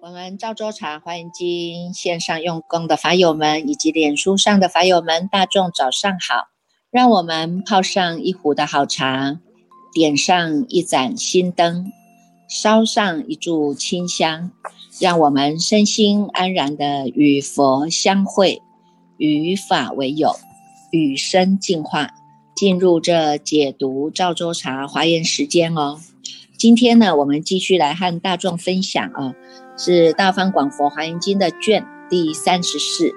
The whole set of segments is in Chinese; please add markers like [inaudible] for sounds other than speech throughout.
我们赵州茶华严经线上用功的法友们，以及脸书上的法友们，大众早上好！让我们泡上一壶的好茶，点上一盏心灯，烧上一炷清香，让我们身心安然的与佛相会，与法为友，与生进化，进入这解读赵州茶华严时间哦。今天呢，我们继续来和大众分享啊。是《大方广佛华严经》的卷第三十四，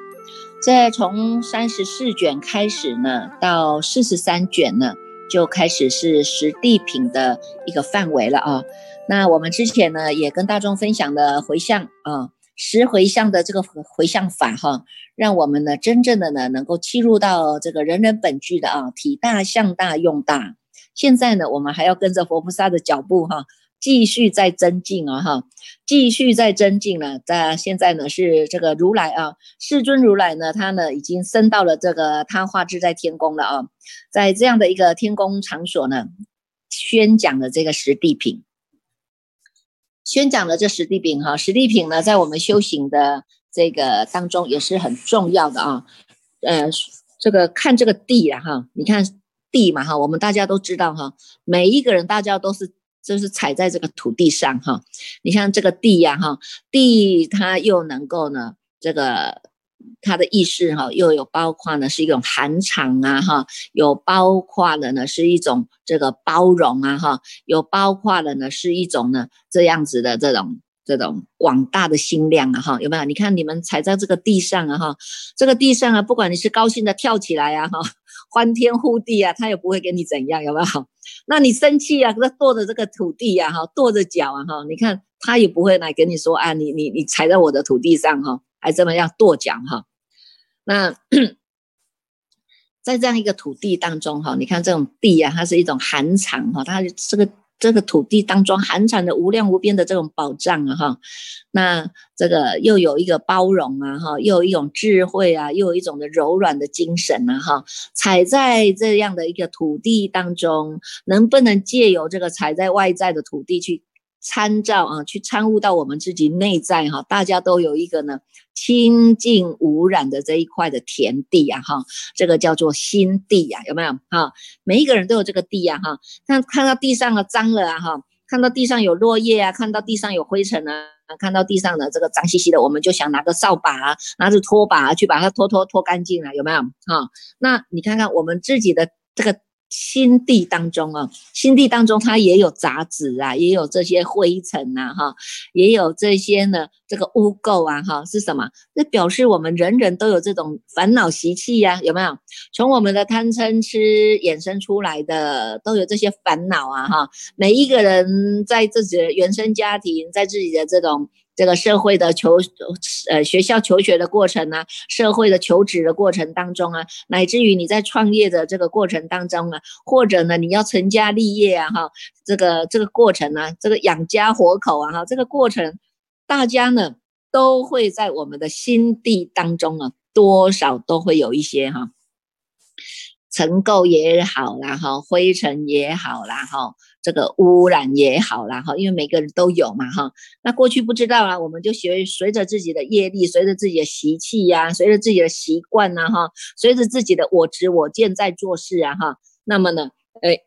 这从三十四卷开始呢，到四十三卷呢，就开始是十地品的一个范围了啊。那我们之前呢，也跟大众分享的回向啊，十回向的这个回向法哈，让我们呢真正的呢能够契入到这个人人本具的啊，体大向大用大。现在呢，我们还要跟着佛菩萨的脚步哈。继续在增进啊，哈，继续在增进了。在现在呢，是这个如来啊，世尊如来呢，他呢已经升到了这个他化自在天宫了啊，在这样的一个天宫场所呢，宣讲了这个十地品，宣讲的这十地品哈，十地品呢，在我们修行的这个当中也是很重要的啊。呃，这个看这个地啊，哈，你看地嘛哈，我们大家都知道哈，每一个人大家都是。就是踩在这个土地上哈，你像这个地呀哈，地它又能够呢，这个它的意思哈，又有包括呢是一种寒场啊哈，有包括了呢是一种这个包容啊哈，有包括了呢是一种呢这样子的这种这种广大的心量啊哈，有没有？你看你们踩在这个地上啊哈，这个地上啊，不管你是高兴的跳起来呀哈。欢天呼地啊，他也不会给你怎样，有没有？那你生气啊，他跺着这个土地呀，哈，跺着脚啊，哈，你看他也不会来跟你说啊，你你你踩在我的土地上哈，还这么样跺脚哈。那 [clears throat] 在这样一个土地当中哈，你看这种地啊，它是一种寒场哈，它这个。这个土地当中寒藏的无量无边的这种宝藏啊哈，那这个又有一个包容啊哈，又有一种智慧啊，又有一种的柔软的精神啊哈，踩在这样的一个土地当中，能不能借由这个踩在外在的土地去？参照啊，去参悟到我们自己内在哈，大家都有一个呢清净无染的这一块的田地啊哈，这个叫做心地呀，有没有哈？每一个人都有这个地呀哈，看看到地上啊脏了啊哈，看到地上有落叶啊，看到地上有灰尘啊，看到地上的这个脏兮兮的，我们就想拿个扫把啊，拿着拖把去把它拖拖拖干净了，有没有哈？那你看看我们自己的这个。心地当中啊，心地当中它也有杂质啊，也有这些灰尘呐，哈，也有这些呢，这个污垢啊，哈，是什么？那表示我们人人都有这种烦恼习气呀，有没有？从我们的贪嗔痴衍生出来的，都有这些烦恼啊，哈，每一个人在自己的原生家庭，在自己的这种。这个社会的求呃学校求学的过程呢，社会的求职的过程当中啊，乃至于你在创业的这个过程当中啊，或者呢你要成家立业啊哈，这个这个过程呢，这个养家活口啊哈，这个过程，大家呢都会在我们的心地当中啊，多少都会有一些哈，尘垢也好啦哈，灰尘也好啦哈。这个污染也好啦，哈，因为每个人都有嘛哈。那过去不知道啊，我们就学随着自己的业力，随着自己的习气呀，随着自己的习惯呐哈，随着自己的我执我见在做事啊哈。那么呢，哎。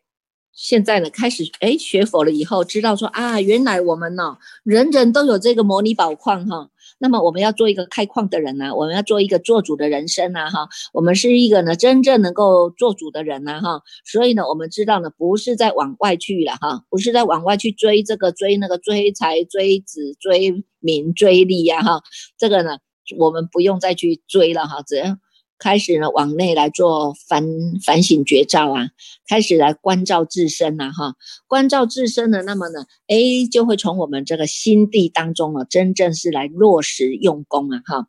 现在呢，开始哎学佛了以后，知道说啊，原来我们呢，人人都有这个模拟宝矿哈。那么我们要做一个开矿的人呢，我们要做一个做主的人生呢哈。我们是一个呢，真正能够做主的人呢哈。所以呢，我们知道呢，不是在往外去了哈，不是在往外去追这个追那个追财追子追名追利呀哈。这个呢，我们不用再去追了哈，只要。开始呢，往内来做反反省觉照啊，开始来关照自身呐，哈，关照自身呢，那么呢，哎，就会从我们这个心地当中啊，真正是来落实用功啊，哈，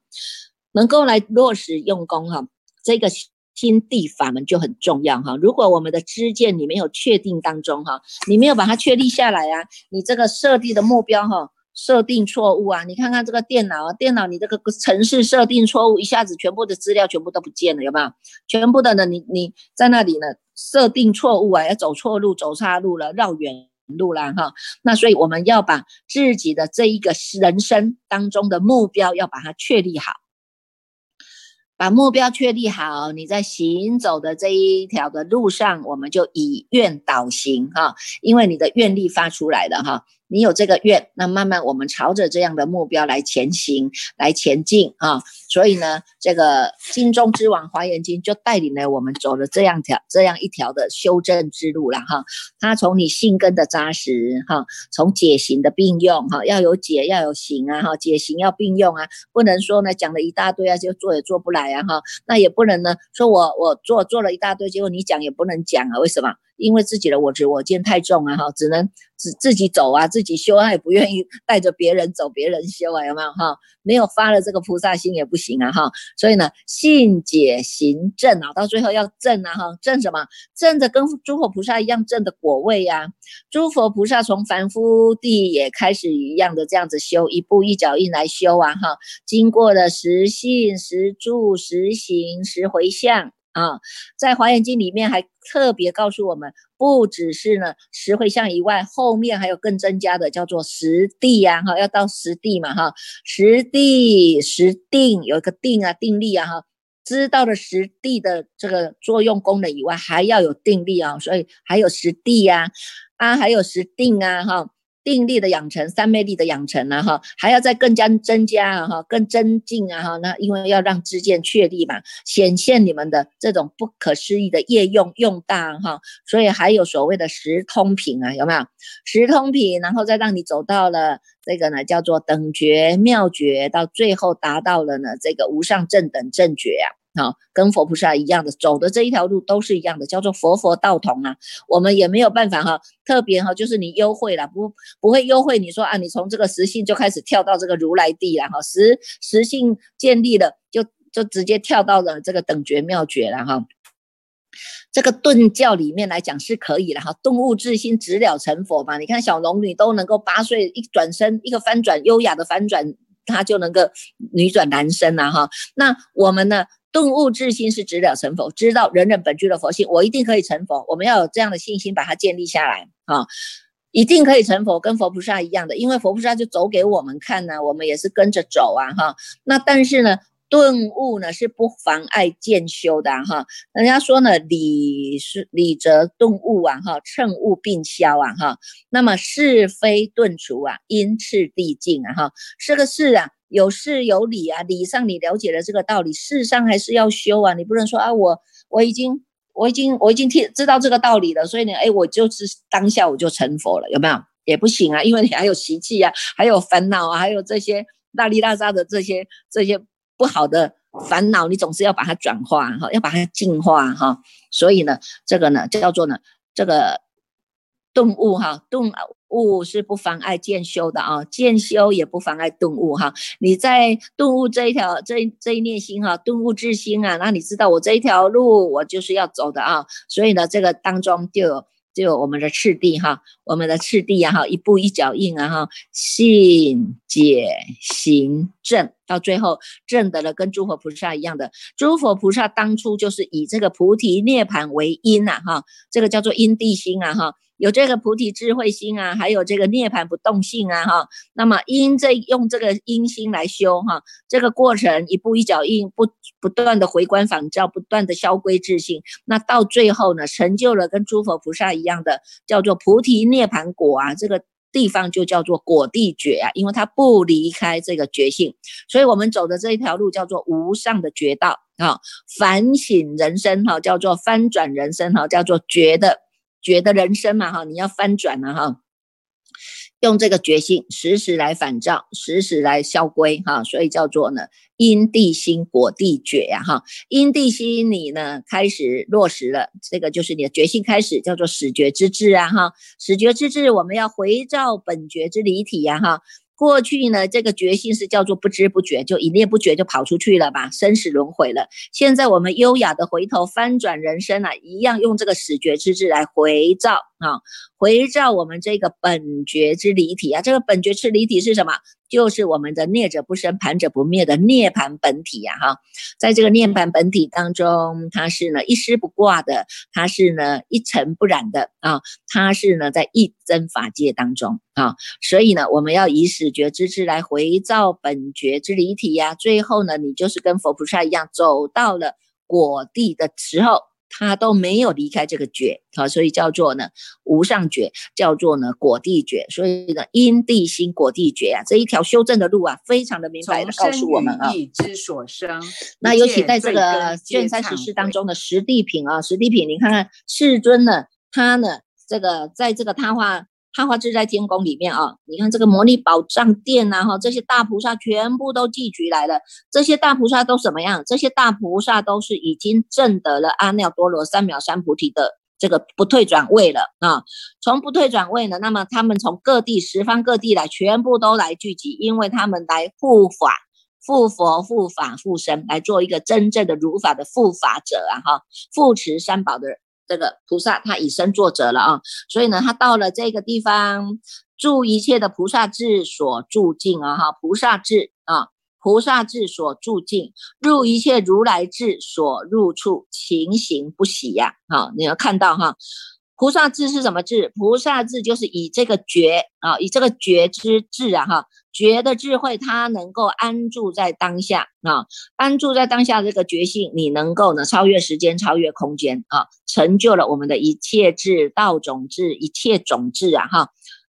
能够来落实用功哈，这个心地法门就很重要哈。如果我们的知见你没有确定当中哈，你没有把它确立下来啊，你这个设定的目标哈。设定错误啊！你看看这个电脑啊，电脑你这个城市设定错误，一下子全部的资料全部都不见了，有没有？全部的呢，你你在那里呢，设定错误啊，要走错路，走岔路了，绕远路了哈。那所以我们要把自己的这一个人生当中的目标要把它确立好。把目标确立好，你在行走的这一条的路上，我们就以愿导行哈，因为你的愿力发出来了哈。你有这个愿，那慢慢我们朝着这样的目标来前行，来前进啊！所以呢，这个金钟之王华严经就带领了我们走了这样条这样一条的修正之路了哈。它从你性根的扎实哈，从解行的并用哈，要有解要有行啊哈，解行要并用啊，不能说呢讲了一大堆啊就做也做不来啊哈，那也不能呢说我我做做了一大堆，结果你讲也不能讲啊，为什么？因为自己的我执我见太重啊，哈，只能自自己走啊，自己修，啊也不愿意带着别人走，别人修啊，有没有哈？没有发了这个菩萨心也不行啊，哈。所以呢，信解行正啊，到最后要正啊，哈，正什么？正的跟诸佛菩萨一样正的果位呀。诸佛菩萨从凡夫地也开始一样的这样子修，一步一脚印来修啊，哈。经过了十信、十住、十行、十回向。啊，在华严经里面还特别告诉我们，不只是呢十会相以外，后面还有更增加的，叫做实地呀，哈，要到实地嘛，哈，实地实定有一个定啊，定力啊，哈，知道了实地的这个作用功能以外，还要有定力啊，所以还有实地呀，啊，还有实定啊，哈。定力的养成，三昧力的养成啊，哈，还要再更加增加啊，哈，更增进啊，哈，那因为要让知见确立嘛，显现你们的这种不可思议的业用用大哈，所以还有所谓的十通品啊，有没有？十通品，然后再让你走到了这个呢，叫做等觉妙觉，到最后达到了呢，这个无上正等正觉啊。好，跟佛菩萨一样的走的这一条路都是一样的，叫做佛佛道同啊。我们也没有办法哈，特别哈，就是你优惠了，不不会优惠。你说啊，你从这个实性就开始跳到这个如来地了哈，实实性建立了，就就直接跳到了这个等觉妙觉了哈。这个顿教里面来讲是可以的哈，顿悟自心，直了成佛嘛。你看小龙女都能够八岁一转身，一个翻转，优雅的翻转，他就能够女转男生了哈。那我们呢？顿悟自心是直了成佛，知道人人本具的佛性，我一定可以成佛。我们要有这样的信心，把它建立下来啊，一定可以成佛，跟佛菩萨一样的，因为佛菩萨就走给我们看呢，我们也是跟着走啊哈。那但是呢，顿悟呢是不妨碍渐修的哈。人家说呢，理是理则顿悟啊哈，乘悟并消啊哈。那么是非顿除啊，因次递进啊哈，是个事啊。有事有理啊，理上你了解了这个道理，事上还是要修啊。你不能说啊，我我已经我已经我已经听知道这个道理了，所以呢，哎，我就是当下我就成佛了，有没有？也不行啊，因为你还有习气啊，还有烦恼啊，还有这些大利大沙的这些这些不好的烦恼，你总是要把它转化哈，要把它净化哈。所以呢，这个呢叫做呢这个顿悟哈，顿。悟是不妨碍渐修的啊，渐修也不妨碍顿悟哈。你在顿悟这一条这这一念心哈，顿悟之心啊，那你知道我这一条路我就是要走的啊。所以呢，这个当中就有就有我们的次第哈，我们的次第呀哈，一步一脚印啊哈，信解行正，到最后正得了跟诸佛菩萨一样的。诸佛菩萨当初就是以这个菩提涅盘为因呐哈，这个叫做因地心啊哈。有这个菩提智慧心啊，还有这个涅槃不动性啊，哈，那么因这用这个因心来修哈，这个过程一步一脚印，不不断的回观反照，不断的消归自性，那到最后呢，成就了跟诸佛菩萨一样的叫做菩提涅槃果啊，这个地方就叫做果地觉啊，因为它不离开这个觉性，所以我们走的这一条路叫做无上的觉道啊，反省人生哈，叫做翻转人生哈，叫做觉的。觉的人生嘛，哈，你要翻转了哈，用这个决心时时来反照，时时来消归哈，所以叫做呢因地心果地觉呀哈，因地心你呢开始落实了，这个就是你的决心开始叫做始觉之智啊哈，始觉之智我们要回照本觉之离体呀哈。过去呢，这个决心是叫做不知不觉，就一念不觉就跑出去了吧，生死轮回了。现在我们优雅的回头翻转人生啊，一样用这个始觉之智来回照啊，回照我们这个本觉之离体啊，这个本觉之离体是什么？就是我们的灭者不生，盘者不灭的涅盘本体呀，哈，在这个涅盘本体当中，它是呢一丝不挂的，它是呢一尘不染的啊，它是呢在一真法界当中啊，所以呢，我们要以始觉之智来回照本觉之离体呀，最后呢，你就是跟佛菩萨一样，走到了果地的时候。他都没有离开这个觉，啊，所以叫做呢无上觉，叫做呢果地觉，所以呢因地心果地觉啊，这一条修正的路啊，非常的明白的告诉我们啊。之所生，那尤其在这个卷三十四当中的实地品啊，实地品，你看看世尊呢，他呢这个在这个他化。他化自在天宫里面啊，你看这个摩尼宝藏殿呐，哈，这些大菩萨全部都聚集来了。这些大菩萨都什么样？这些大菩萨都是已经证得了阿耨多罗三藐三菩提的这个不退转位了啊。从不退转位呢，那么他们从各地十方各地来，全部都来聚集，因为他们来护法、护佛、护法、护身，来做一个真正的如法的护法者啊，哈，护持三宝的。这个菩萨他以身作则了啊，所以呢，他到了这个地方，住一切的菩萨智所住境啊，哈，菩萨智啊，菩萨智所住境，入一切如来智所入处，情形不喜呀，好，你要看到哈。菩萨智是什么智？菩萨智就是以这个觉啊，以这个觉知智啊，哈，觉的智慧，它能够安住在当下啊，安住在当下这个觉性，你能够呢超越时间，超越空间啊，成就了我们的一切智道种智，一切种智啊，哈，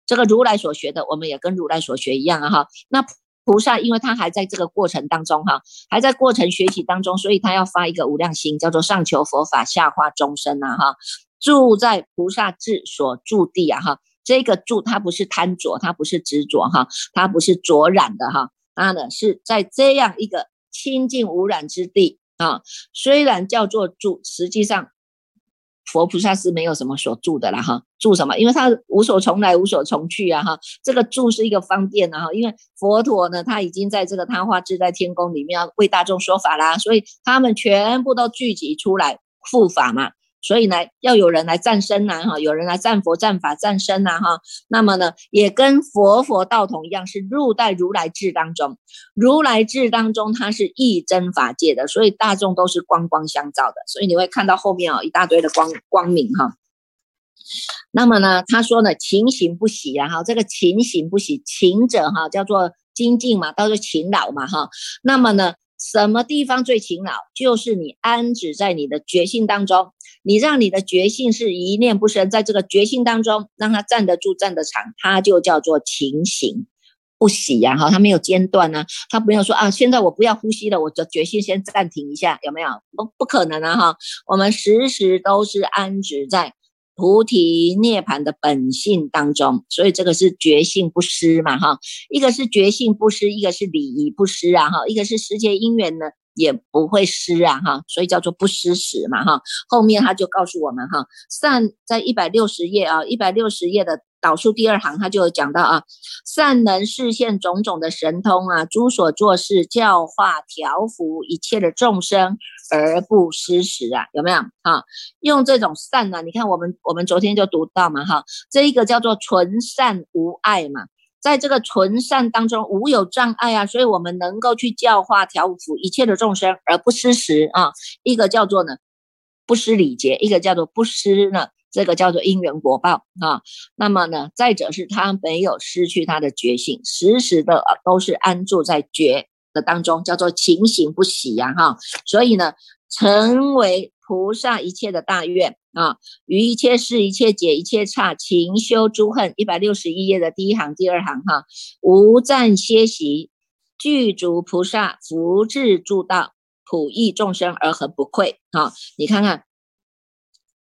这个如来所学的，我们也跟如来所学一样啊，哈，那菩萨因为他还在这个过程当中哈，还在过程学习当中，所以他要发一个无量心，叫做上求佛法，下化众生呐，哈。住在菩萨智所住地啊，哈，这个住它不是贪着，它不是执着哈，它不是着染的哈，它呢是在这样一个清净无染之地啊。虽然叫做住，实际上佛菩萨是没有什么所住的了哈。住什么？因为他无所从来，无所从去啊哈。这个住是一个方便啊哈，因为佛陀呢他已经在这个他化自在天宫里面要为大众说法啦，所以他们全部都聚集出来护法嘛。所以呢，要有人来赞身呐，哈，有人来赞佛、赞法、赞身呐，哈。那么呢，也跟佛佛道统一样，是入在如来智当中。如来智当中，它是一真法界的，所以大众都是光光相照的。所以你会看到后面哦，一大堆的光光明哈。那么呢，他说呢，勤行不喜啊，哈，这个勤行不喜，勤者哈叫做精进嘛，叫做勤劳嘛，哈。那么呢？什么地方最勤劳？就是你安止在你的觉性当中，你让你的觉性是一念不生，在这个觉性当中，让它站得住、站得长，它就叫做勤行不喜呀！哈，它没有间断呢，它没有说啊，现在我不要呼吸了，我的觉性先暂停一下，有没有？不，不可能啊！哈，我们时时都是安止在。菩提涅盘的本性当中，所以这个是觉性不失嘛，哈，一个是觉性不失，一个是礼仪不失啊，哈，一个是时节因缘呢也不会失啊，哈，所以叫做不失时嘛，哈，后面他就告诉我们哈，善在一百六十页啊，一百六十页的。导数第二行，他就讲到啊，善能视现种种的神通啊，诸所做事教化调伏一切的众生而不失时啊，有没有啊？用这种善呢？你看我们我们昨天就读到嘛哈，这一个叫做纯善无碍嘛，在这个纯善当中无有障碍啊，所以我们能够去教化调伏一切的众生而不失时啊，一个叫做呢不失礼节，一个叫做不失呢。这个叫做因缘果报啊，那么呢，再者是他没有失去他的觉性，时时的都是安住在觉的当中，叫做情形不喜呀哈，所以呢，成为菩萨一切的大愿啊，于一切事一切解一切差，勤修诸恨，一百六十一页的第一行第二行哈，无暂歇息，具足菩萨福智助道，普益众生而恒不愧啊，你看看。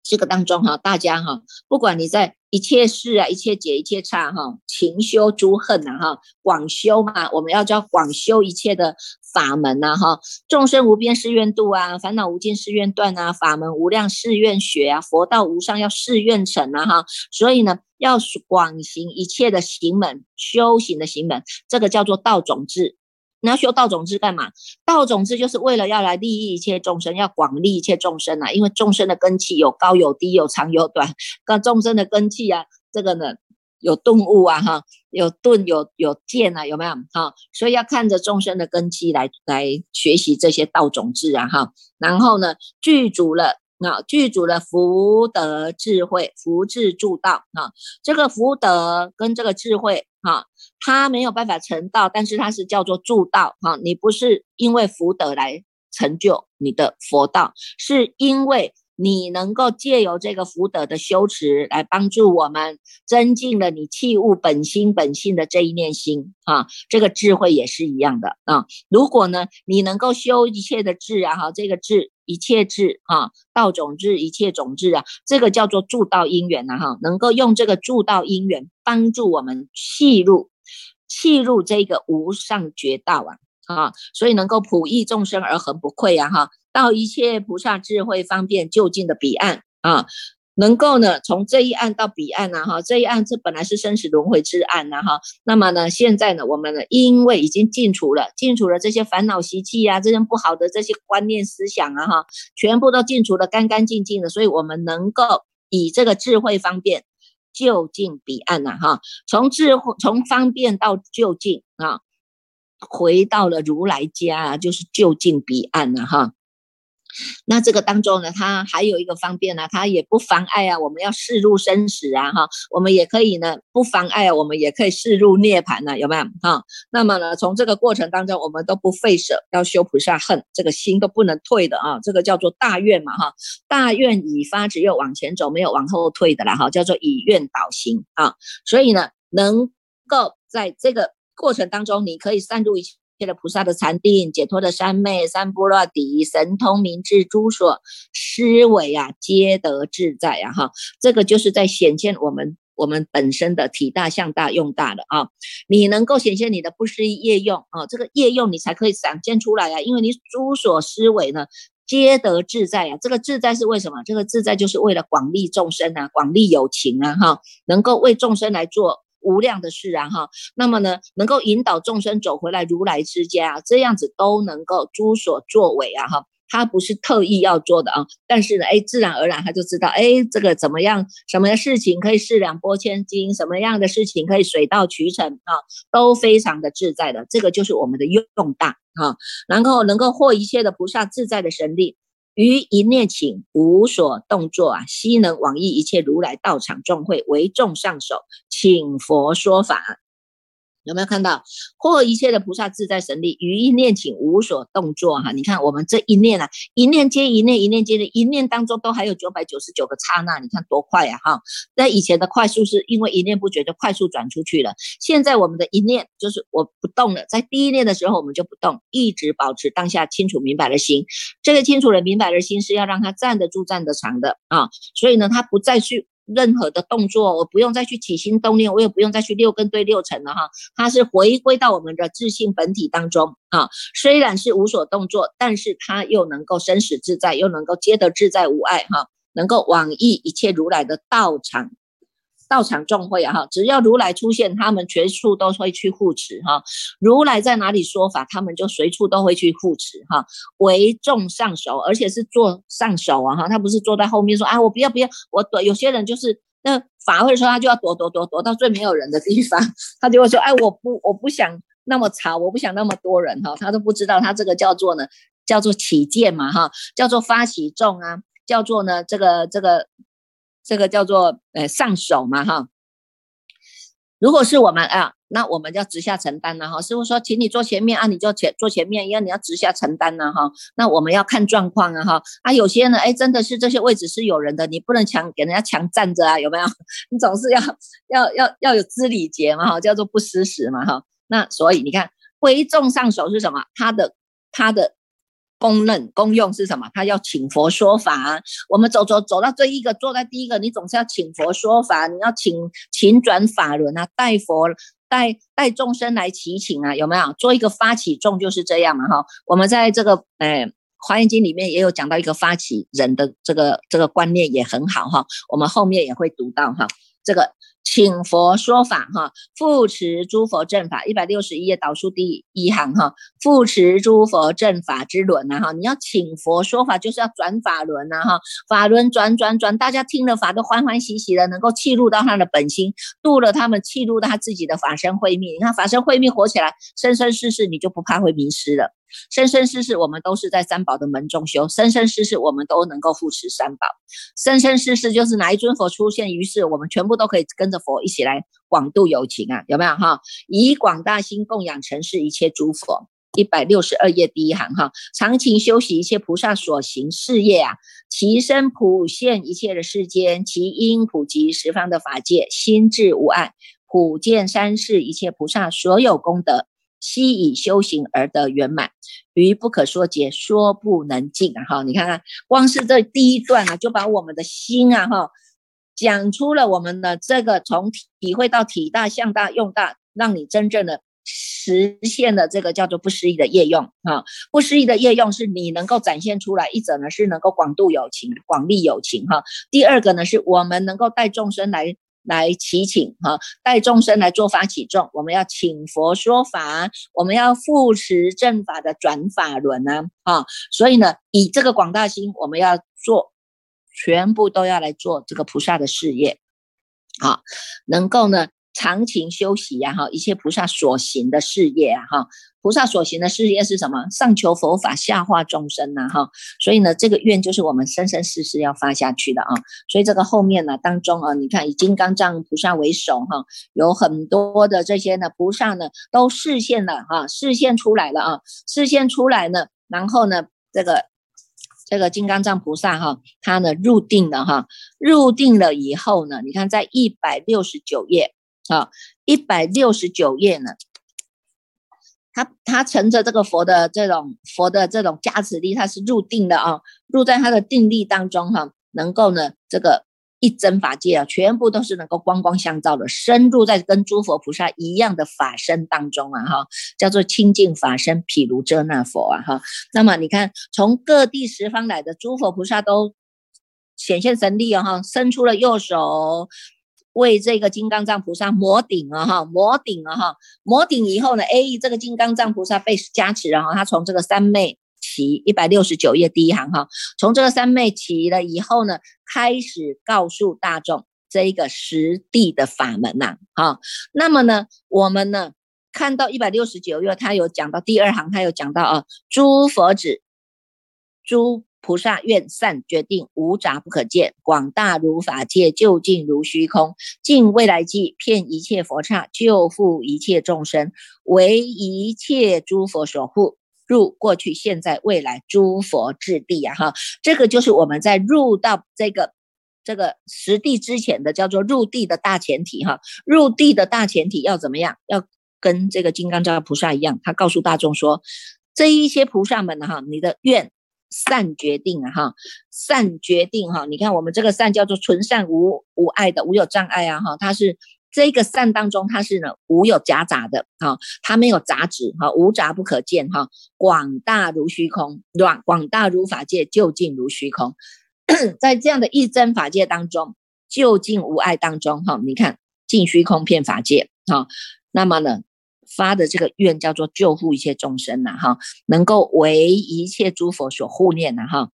这个当中哈，大家哈，不管你在一切事啊，一切解，一切差哈，勤修诸恨呐哈，广修嘛，我们要叫广修一切的法门呐哈，众生无边誓愿度啊，烦恼无尽誓愿断啊，法门无量誓愿学啊，佛道无上要誓愿成啊哈，所以呢，要广行一切的行门，修行的行门，这个叫做道种智。你要修道种智干嘛？道种智就是为了要来利益一切众生，要广利一切众生啊！因为众生的根气有高有低，有长有短，那众生的根气啊，这个呢有顿悟啊，哈，有钝有有剑啊，有没有？哈，所以要看着众生的根基来来学习这些道种智啊，哈，然后呢，具足了。啊，具足了福德智慧，福智助道啊。这个福德跟这个智慧啊，它没有办法成道，但是它是叫做助道哈。你不是因为福德来成就你的佛道，是因为。你能够借由这个福德的修持来帮助我们增进了你器物本心本性的这一念心啊，这个智慧也是一样的啊。如果呢，你能够修一切的智啊，哈，这个智一切智啊，道种智一切种智啊，这个叫做助道因缘呐，哈，能够用这个助道因缘帮助我们契入契入这个无上绝道啊。啊，所以能够普益众生而恒不愧呀，哈，到一切菩萨智慧方便就近的彼岸啊，能够呢从这一岸到彼岸呢，哈，这一岸这本来是生死轮回之岸呐，哈，那么呢现在呢我们呢因为已经尽除了尽除了这些烦恼习气呀，这些不好的这些观念思想啊，哈，全部都尽除的干干净净的，所以我们能够以这个智慧方便就近彼岸呐，哈，从智慧从方便到就近啊。回到了如来家，就是就近彼岸了哈。那这个当中呢，它还有一个方便呢，它也不妨碍啊。我们要视入生死啊哈，我们也可以呢，不妨碍啊，我们也可以视入涅槃呢，有没有哈？那么呢，从这个过程当中，我们都不费舍，要修菩萨恨，这个心都不能退的啊。这个叫做大愿嘛哈，大愿已发，只有往前走，没有往后退的啦哈，叫做以愿导行啊。所以呢，能够在这个。过程当中，你可以散入一切的菩萨的禅定、解脱的三昧、三波罗底、神通明智诸所思维啊，皆得自在啊！哈，这个就是在显现我们我们本身的体大、相大、用大的啊。你能够显现你的不思议业用啊，这个业用你才可以展现出来啊。因为你诸所思维呢，皆得自在啊。这个自在是为什么？这个自在就是为了广利众生啊，广利有情啊，哈，能够为众生来做。无量的事啊哈，那么呢，能够引导众生走回来如来之家，这样子都能够诸所作为啊哈，他不是特意要做的啊，但是呢，哎，自然而然他就知道，哎，这个怎么样，什么事情可以四两拨千斤，什么样的事情可以水到渠成啊，都非常的自在的，这个就是我们的用大啊，然后能够获一切的菩萨自在的神力。于一念请无所动作啊，悉能往诣一切如来道场众会，为众上首，请佛说法。有没有看到或一切的菩萨自在神力，于一念请无所动作哈？你看我们这一念啊，一念接一念，一念接的，一念当中都还有九百九十九个刹那，你看多快呀哈！那以前的快速是因为一念不觉就快速转出去了，现在我们的一念就是我不动了，在第一念的时候我们就不动，一直保持当下清楚明白的心。这个清楚的明白的心是要让他站得住、站得长的啊，所以呢，他不再去。任何的动作，我不用再去起心动念，我也不用再去六根对六尘了哈。它是回归到我们的自信本体当中啊。虽然是无所动作，但是它又能够生死自在，又能够皆得自在无碍哈，能够往诣一切如来的道场。道场众会啊哈，只要如来出现，他们全处都会去护持哈。如来在哪里说法，他们就随处都会去护持哈。为众上首，而且是坐上首啊哈，他不是坐在后面说啊，我不要不要，我躲。有些人就是那法会说他就要躲躲躲躲到最没有人的地方，[laughs] 他就会说哎，我不我不想那么吵，我不想那么多人哈，他都不知道他这个叫做呢，叫做起见嘛哈，叫做发起众啊，叫做呢这个这个。这个叫做呃上手嘛哈，如果是我们啊，那我们要直下承担了哈。师傅说，请你坐前面啊，你就前坐前面，因为你要直下承担了哈。那我们要看状况啊哈。啊，有些呢，哎，真的是这些位置是有人的，你不能强给人家强站着啊，有没有？[laughs] 你总是要要要要有知礼节嘛哈，叫做不失时嘛哈。那所以你看，为众上手是什么？他的他的。公认公用是什么？他要请佛说法。我们走走走到这一个，坐在第一个，你总是要请佛说法，你要请请转法轮啊，带佛带带众生来祈请啊，有没有？做一个发起众就是这样嘛哈。我们在这个诶华严经里面也有讲到一个发起人的这个这个观念也很好哈。我们后面也会读到哈，这个请佛说法哈，复持诸佛正法，一百六十一页导数第一行哈，复持诸佛正法之轮呐哈，你要请佛说法，就是要转法轮呐哈，法轮转转转，大家听了法都欢欢喜喜的，能够契入到他的本心，度了他们，契入到他自己的法身慧命。你看法身慧命活起来，生生世世你就不怕会迷失了。生生世世，我们都是在三宝的门中修；生生世世，我们都能够扶持三宝。生生世世，就是哪一尊佛出现于世，我们全部都可以跟着佛一起来广度有情啊，有没有哈？以广大心供养尘世一切诸佛。一百六十二页第一行哈，常情修习一切菩萨所行事业啊，其身普现一切的世间，其因普及十方的法界，心智无碍，普见三世一切菩萨所有功德。悉以修行而得圆满，于不可说劫，说不能尽啊！哈，你看看，光是这第一段啊，就把我们的心啊，哈，讲出了我们的这个从体会到体大、向大、用大，让你真正的实现了这个叫做不思议的业用啊！不思议的业用是你能够展现出来，一者呢是能够广度有情、广利有情哈，第二个呢是我们能够带众生来。来祈请哈，带众生来做法起众，我们要请佛说法，我们要复持正法的转法轮呢，啊，所以呢，以这个广大心，我们要做，全部都要来做这个菩萨的事业，好，能够呢。常情修习呀，哈，一切菩萨所行的事业啊，哈，菩萨所行的事业是什么？上求佛法，下化众生呐，哈，所以呢，这个愿就是我们生生世世要发下去的啊。所以这个后面呢，当中啊，你看以金刚藏菩萨为首，哈，有很多的这些呢，菩萨呢都示现了，哈，示现出来了啊，示现出来呢，然后呢，这个这个金刚藏菩萨哈，他呢入定了哈，入定了以后呢，你看在一百六十九页。啊，一百六十九页呢，他他乘着这个佛的这种佛的这种加持力，他是入定的啊，入在他的定力当中哈，能够呢这个一真法界啊，全部都是能够光光相照的，深入在跟诸佛菩萨一样的法身当中啊哈，叫做清净法身，譬如遮那佛啊哈。那么你看，从各地十方来的诸佛菩萨都显现神力啊哈，伸出了右手。为这个金刚藏菩萨摩顶啊哈，摩顶啊哈，摩顶以后呢，哎，这个金刚藏菩萨被加持了哈，他从这个三昧起，一百六十九页第一行哈，从这个三昧起了以后呢，开始告诉大众这一个实地的法门呐，哈，那么呢，我们呢看到一百六十九页，他有讲到第二行，他有讲到啊，诸佛子，诸。菩萨愿善决定无杂不可见，广大如法界，究竟如虚空，尽未来际，骗一切佛刹，救护一切众生，为一切诸佛所护，入过去、现在、未来诸佛智地啊！哈，这个就是我们在入到这个这个实地之前的叫做入地的大前提哈。入地的大前提要怎么样？要跟这个金刚藏菩萨一样，他告诉大众说，这一些菩萨们哈，你的愿。善决定啊哈，善决定哈，你看我们这个善叫做纯善无无爱的，无有障碍啊哈，它是这个善当中它是呢无有夹杂的哈，它没有杂质哈，无杂不可见哈，广大如虚空，广广大如法界，究竟如虚空，[coughs] 在这样的一真法界当中，究竟无碍当中哈，你看尽虚空遍法界哈，那么呢？发的这个愿叫做救护一切众生呐，哈，能够为一切诸佛所护念呐，哈。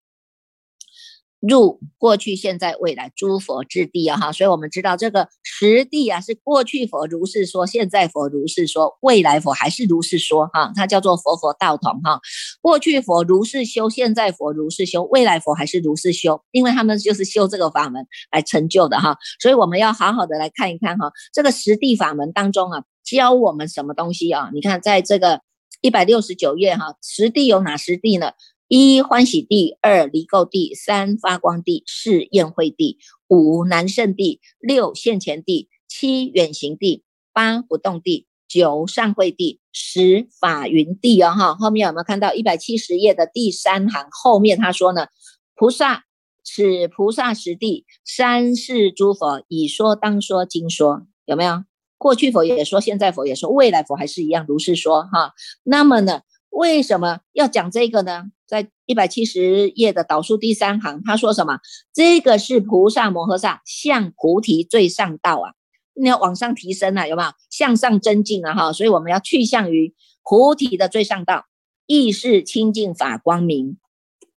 入过去、现在、未来诸佛之地啊，哈，所以我们知道这个实地啊，是过去佛如是说，现在佛如是说，未来佛还是如是说，哈，它叫做佛佛道同，哈。过去佛如是修，现在佛如是修，未来佛还是如是修，因为他们就是修这个法门来成就的，哈。所以我们要好好的来看一看，哈，这个实地法门当中啊。教我们什么东西啊？你看，在这个一百六十九页哈，十地有哪十地呢？一欢喜地，二离垢地，三发光地，四宴会地，五南胜地，六现前地，七远行地，八不动地，九上会地，十法云地哦哈。后面有没有看到一百七十页的第三行？后面他说呢，菩萨此菩萨实地，三世诸佛已说当说经说，有没有？过去佛也说，现在佛也说，未来佛还是一样如是说哈。那么呢，为什么要讲这个呢？在一百七十页的导数第三行，他说什么？这个是菩萨摩诃萨向菩提最上道啊。你要往上提升啊，有没有向上增进啊？哈，所以我们要去向于菩提的最上道，意识清净法光明。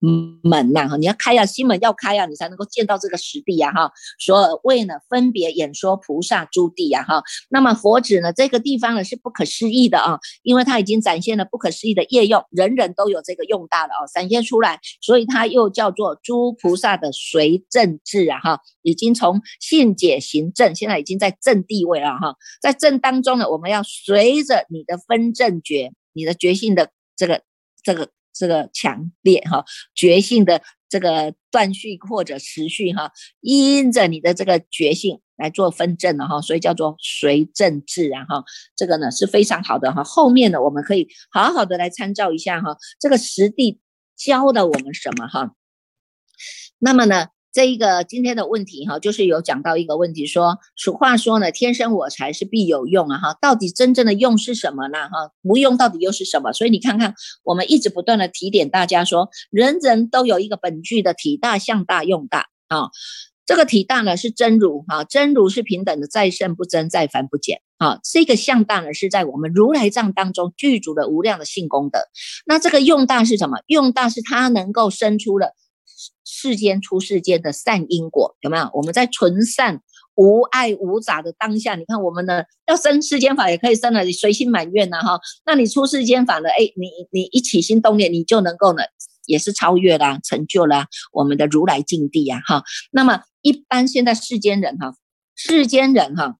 门呐哈，你要开呀，心门要开呀，你才能够见到这个实地呀哈。所谓呢，分别演说菩萨诸地呀哈。那么佛指呢，这个地方呢是不可思议的啊，因为它已经展现了不可思议的业用，人人都有这个用大的哦，展现出来，所以它又叫做诸菩萨的随正智啊哈，已经从信解行正，现在已经在正地位了哈，在正当中呢，我们要随着你的分正觉，你的觉性的这个这个。这个强烈哈觉性的这个断续或者持续哈，因着你的这个觉性来做分证的哈，所以叫做随证自然哈，这个呢是非常好的哈。后面呢我们可以好好的来参照一下哈，这个实地教的我们什么哈？那么呢？这一个今天的问题哈，就是有讲到一个问题，说俗话说呢，天生我材是必有用啊哈，到底真正的用是什么呢哈？无用到底又是什么？所以你看看，我们一直不断的提点大家说，人人都有一个本具的体大、相大、用大啊。这个体大呢是真如哈，真如是平等的，再胜不增，再凡不减啊。这个相大呢是在我们如来藏当中具足的无量的性功德。那这个用大是什么？用大是它能够生出了。世间出世间的善因果有没有？我们在纯善无爱无杂的当下，你看我们的要生世间法也可以生了，你随心满愿呐哈。那你出世间法了，哎，你你一起心动念，你就能够呢，也是超越啦，成就了我们的如来境地呀哈。那么一般现在世间人哈，世间人哈。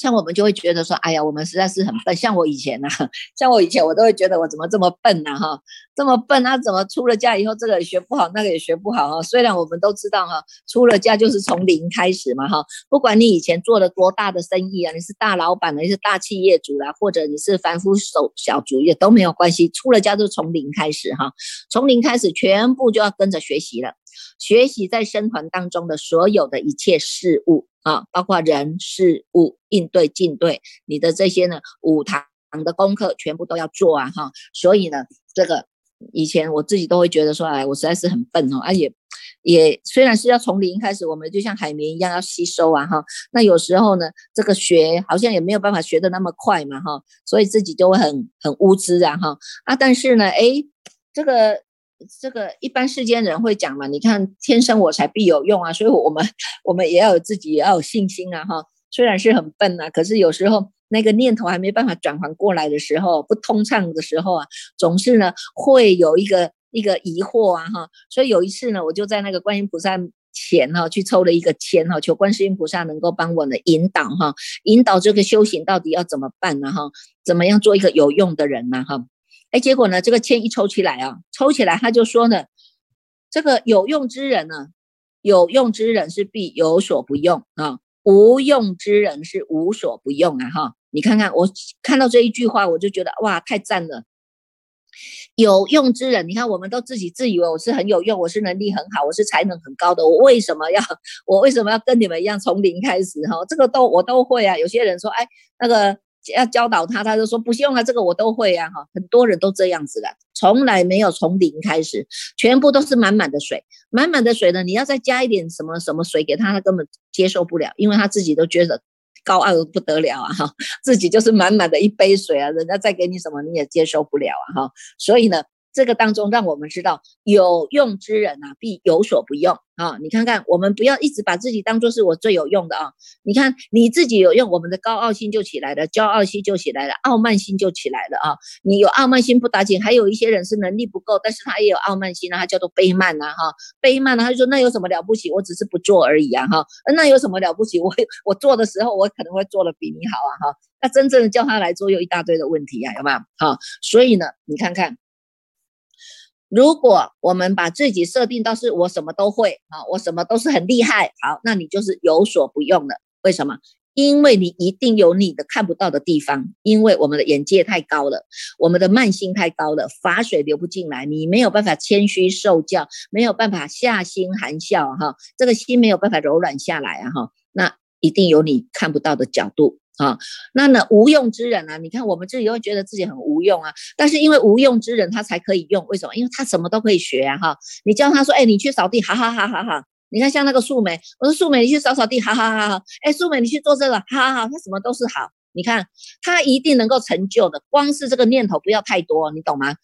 像我们就会觉得说，哎呀，我们实在是很笨。像我以前呐，[laughs] 像我以前，我都会觉得我怎么这么笨呢？哈，这么笨，那怎么出了家以后，这个也学不好，那个也学不好哈。虽然我们都知道哈，出了家就是从零开始嘛哈。不管你以前做了多大的生意啊，你是大老板呢，你是大企业主啦，或者你是凡夫手小主也都没有关系。出了家就从零开始哈，从零开始，全部就要跟着学习了，学习在生团当中的所有的一切事物。啊，包括人事物应对进对，你的这些呢，五堂的功课全部都要做啊，哈。所以呢，这个以前我自己都会觉得说，哎，我实在是很笨哦，而且也虽然是要从零开始，我们就像海绵一样要吸收啊，哈。那有时候呢，这个学好像也没有办法学的那么快嘛，哈。所以自己就会很很无知啊，哈。啊，但是呢，哎，这个。这个一般世间人会讲嘛？你看天生我材必有用啊，所以我们我们也要有自己也要有信心啊哈。虽然是很笨啊，可是有时候那个念头还没办法转换过来的时候，不通畅的时候啊，总是呢会有一个一个疑惑啊哈。所以有一次呢，我就在那个观音菩萨前哈去抽了一个签哈，求观世音菩萨能够帮我呢引导哈，引导这个修行到底要怎么办呢哈？怎么样做一个有用的人呢哈？哎，结果呢？这个签一抽起来啊，抽起来他就说呢，这个有用之人呢，有用之人是必有所不用啊，无用之人是无所不用啊！哈，你看看，我看到这一句话，我就觉得哇，太赞了。有用之人，你看，我们都自己自以为我是很有用，我是能力很好，我是才能很高的，我为什么要我为什么要跟你们一样从零开始？哈，这个都我都会啊。有些人说，哎，那个。要教导他，他就说不用啊，这个我都会啊，哈，很多人都这样子的，从来没有从零开始，全部都是满满的水，满满的水呢，你要再加一点什么什么水给他，他根本接受不了，因为他自己都觉得高傲的不得了啊，哈，[laughs] 自己就是满满的一杯水啊，人家再给你什么你也接受不了啊，哈，所以呢。这个当中，让我们知道有用之人啊，必有所不用啊！你看看，我们不要一直把自己当做是我最有用的啊！你看你自己有用，我们的高傲心就起来了，骄傲心就起来了，傲慢心就起来了啊！你有傲慢心不打紧，还有一些人是能力不够，但是他也有傲慢心啊，他叫做卑慢呐哈，卑慢呢，他就说那有什么了不起？我只是不做而已啊哈，那有什么了不起？我我做的时候，我可能会做的比你好啊哈，那真正的叫他来做，又一大堆的问题呀，有没有？好，所以呢，你看看。如果我们把自己设定到是我什么都会啊，我什么都是很厉害，好，那你就是有所不用了。为什么？因为你一定有你的看不到的地方，因为我们的眼界太高了，我们的慢心太高了，法水流不进来，你没有办法谦虚受教，没有办法下心含笑哈，这个心没有办法柔软下来啊哈，那一定有你看不到的角度。啊，那呢无用之人啊，你看我们自己会觉得自己很无用啊，但是因为无用之人他才可以用，为什么？因为他什么都可以学啊哈。你教他说，哎，你去扫地，好好好好好，你看像那个素梅，我说素梅你去扫扫地，好好好好，哎素梅你去做这个，好好好，他什么都是好，你看他一定能够成就的，光是这个念头不要太多，你懂吗？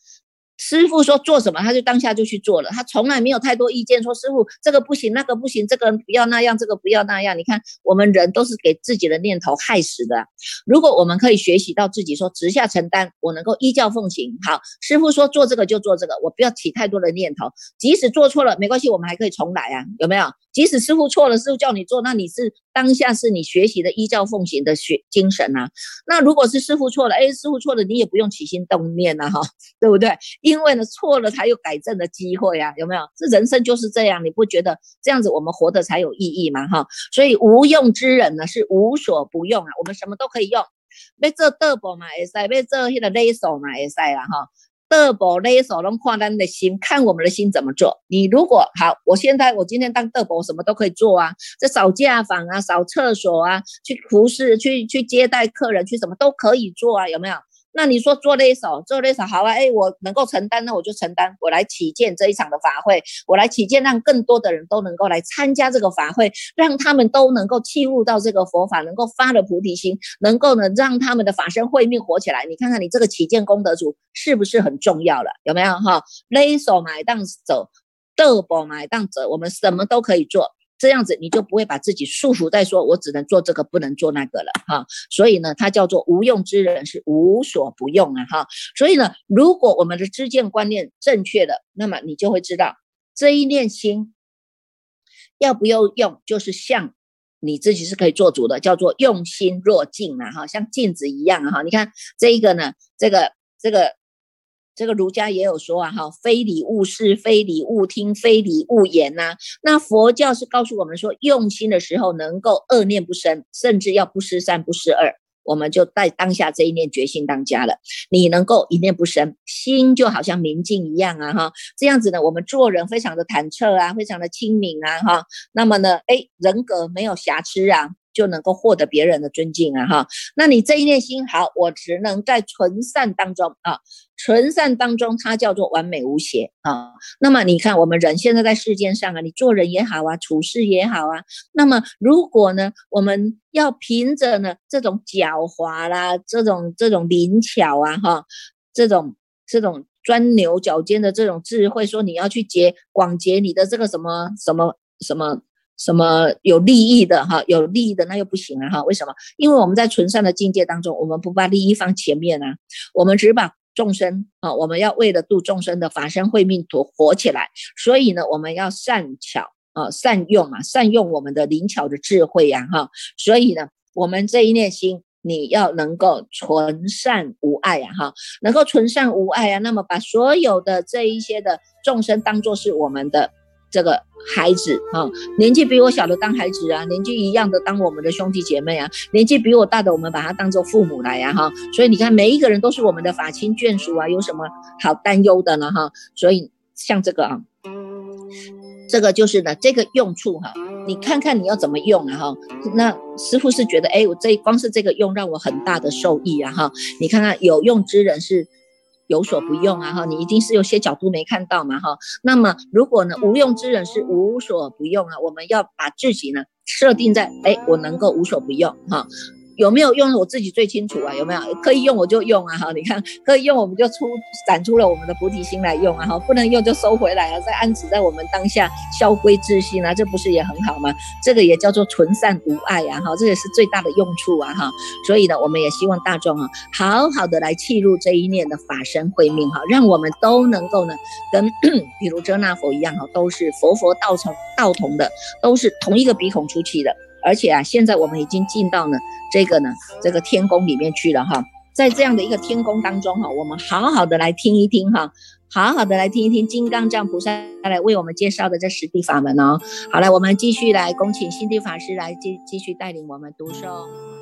师傅说做什么，他就当下就去做了，他从来没有太多意见。说师傅这个不行，那个不行，这个不要那样，这个不要那样。你看我们人都是给自己的念头害死的。如果我们可以学习到自己说直下承担，我能够依教奉行。好，师傅说做这个就做这个，我不要起太多的念头。即使做错了没关系，我们还可以重来啊，有没有？即使师傅错了，师傅叫你做，那你是当下是你学习的依教奉行的学精神啊。那如果是师傅错了，哎，师傅错了，你也不用起心动念啊，哈，[laughs] 对不对？因为呢，错了才有改正的机会呀，有没有？这人生就是这样，你不觉得这样子我们活得才有意义吗？哈，所以无用之人呢是无所不用啊，我们什么都可以用，要做德宝嘛，会使；要做那个勒手嘛，会使啦，哈。德宝勒手能看咱的心，看我们的心怎么做。你如果好，我现在我今天当德宝，什么都可以做啊，这扫家访啊，扫厕所啊，去服侍，去去接待客人，去什么都可以做啊，有没有？那你说做那一手，做那一手好啊，哎，我能够承担，那我就承担，我来起见这一场的法会，我来起见，让更多的人都能够来参加这个法会，让他们都能够契入到这个佛法，能够发了菩提心，能够呢让他们的法身慧命活起来。你看看你这个起见功德主是不是很重要了？有没有哈？勒手买当走，豆宝买当走，我们什么都可以做。这样子你就不会把自己束缚在说，我只能做这个，不能做那个了哈。所以呢，它叫做无用之人是无所不用啊哈。所以呢，如果我们的知见观念正确的，那么你就会知道这一念心要不要用，就是像你自己是可以做主的，叫做用心若镜啊哈，像镜子一样啊哈。你看这一个呢，这个这个。这个儒家也有说啊，哈，非礼勿视，非礼勿听，非礼勿言呐。那佛教是告诉我们说，用心的时候能够恶念不生，甚至要不失三不失二，我们就在当下这一念决心当家了。你能够一念不生，心就好像明镜一样啊，哈，这样子呢，我们做人非常的坦彻啊，非常的清明啊，哈。那么呢，哎，人格没有瑕疵啊。就能够获得别人的尊敬啊哈，那你这一念心好，我只能在纯善当中啊，纯善当中它叫做完美无邪啊。那么你看我们人现在在世间上啊，你做人也好啊，处事也好啊，那么如果呢，我们要凭着呢这种狡猾啦，这种这种灵巧啊哈，这种这种钻牛角尖的这种智慧，说你要去结广结你的这个什么什么什么。什么有利益的哈？有利益的那又不行啊哈？为什么？因为我们在纯善的境界当中，我们不把利益放前面啊，我们只把众生啊，我们要为了度众生的法身慧命活活起来，所以呢，我们要善巧啊，善用啊，善用我们的灵巧的智慧呀哈。所以呢，我们这一念心，你要能够纯善无爱呀哈，能够纯善无爱啊，那么把所有的这一些的众生当做是我们的。这个孩子啊，年纪比我小的当孩子啊，年纪一样的当我们的兄弟姐妹啊，年纪比我大的我们把他当做父母来呀哈，所以你看每一个人都是我们的法亲眷属啊，有什么好担忧的呢哈？所以像这个啊，这个就是呢这个用处哈，你看看你要怎么用啊哈？那师傅是觉得哎，我这光是这个用让我很大的受益啊哈，你看看有用之人是。有所不用啊哈，你一定是有些角度没看到嘛哈。那么如果呢，无用之人是无所不用啊，我们要把自己呢设定在哎，我能够无所不用哈。有没有用我自己最清楚啊？有没有可以用我就用啊？哈，你看可以用我们就出展出了我们的菩提心来用啊！哈，不能用就收回来啊，再安置在我们当下消归自心啊，这不是也很好吗？这个也叫做纯善无爱呀！哈，这也是最大的用处啊！哈，所以呢，我们也希望大众啊，好好的来契入这一念的法身慧命哈，让我们都能够呢，跟 [coughs] 比如遮那佛一样哈，都是佛佛道同道同的，都是同一个鼻孔出气的。而且啊，现在我们已经进到呢这个呢这个天宫里面去了哈，在这样的一个天宫当中哈，我们好好的来听一听哈，好好的来听一听金刚藏菩萨来为我们介绍的这十地法门哦。好了，我们继续来恭请心地法师来继继续带领我们读诵。